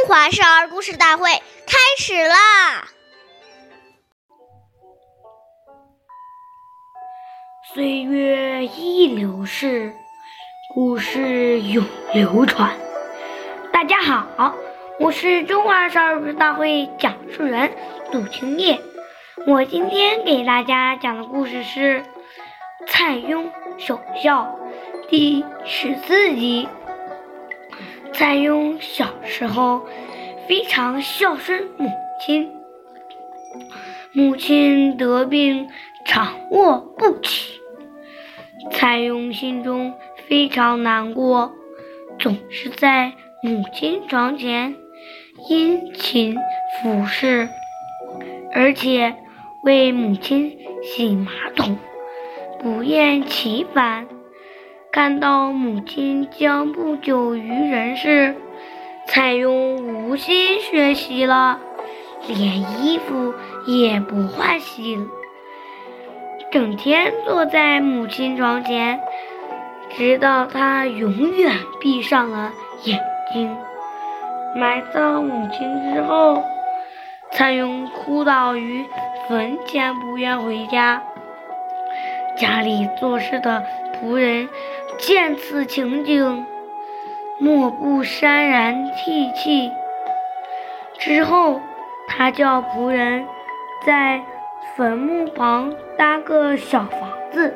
中华少儿故事大会开始啦！岁月易流逝，故事永流传。大家好，我是中华少儿故事大会讲述人杜青叶。我今天给大家讲的故事是《蔡邕守孝》第十四集。蔡邕小时候非常孝顺母亲，母亲得病长卧不起，蔡邕心中非常难过，总是在母亲床前殷勤服侍，而且为母亲洗马桶，不厌其烦。看到母亲将不久于人世，蔡邕无心学习了，连衣服也不换洗，整天坐在母亲床前，直到他永远闭上了眼睛。埋葬母亲之后，蔡邕哭倒于坟前，不愿回家。家里做事的仆人。见此情景，莫不潸然涕泣。之后，他叫仆人在坟墓旁搭个小房子，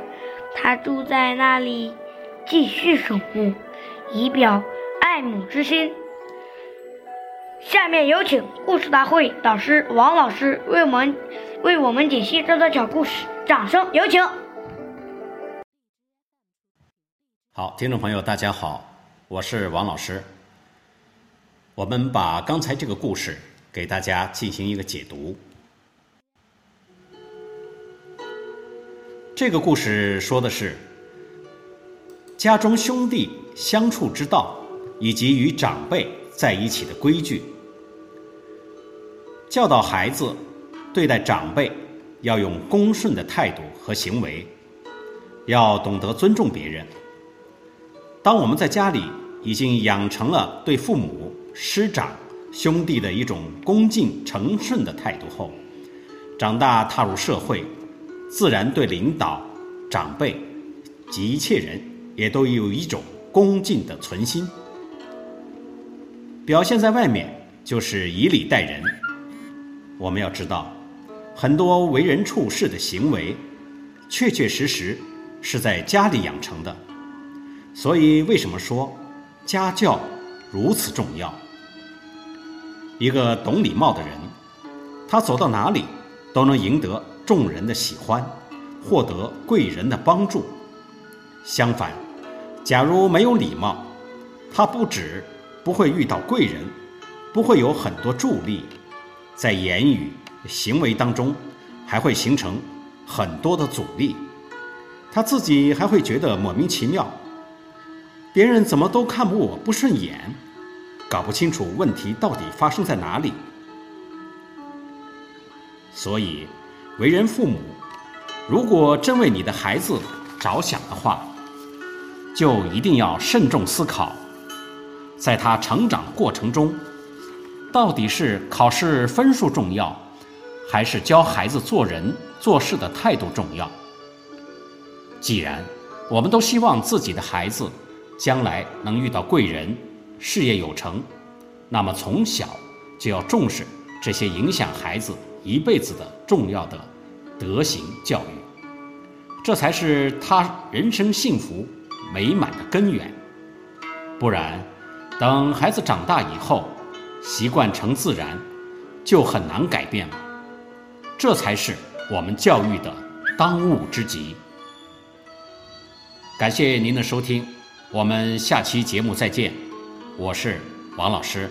他住在那里，继续守墓，以表爱母之心。下面有请故事大会导师王老师为我们为我们解析这段小故事，掌声有请。好，听众朋友，大家好，我是王老师。我们把刚才这个故事给大家进行一个解读。这个故事说的是家中兄弟相处之道，以及与长辈在一起的规矩。教导孩子对待长辈要用恭顺的态度和行为，要懂得尊重别人。当我们在家里已经养成了对父母、师长、兄弟的一种恭敬诚顺的态度后，长大踏入社会，自然对领导、长辈及一切人也都有一种恭敬的存心。表现在外面就是以礼待人。我们要知道，很多为人处事的行为，确确实实是在家里养成的。所以，为什么说家教如此重要？一个懂礼貌的人，他走到哪里都能赢得众人的喜欢，获得贵人的帮助。相反，假如没有礼貌，他不止不会遇到贵人，不会有很多助力，在言语行为当中还会形成很多的阻力，他自己还会觉得莫名其妙。别人怎么都看不我不顺眼，搞不清楚问题到底发生在哪里。所以，为人父母，如果真为你的孩子着想的话，就一定要慎重思考，在他成长过程中，到底是考试分数重要，还是教孩子做人做事的态度重要？既然我们都希望自己的孩子，将来能遇到贵人，事业有成，那么从小就要重视这些影响孩子一辈子的重要的德行教育，这才是他人生幸福美满的根源。不然，等孩子长大以后，习惯成自然，就很难改变了。这才是我们教育的当务之急。感谢您的收听。我们下期节目再见，我是王老师。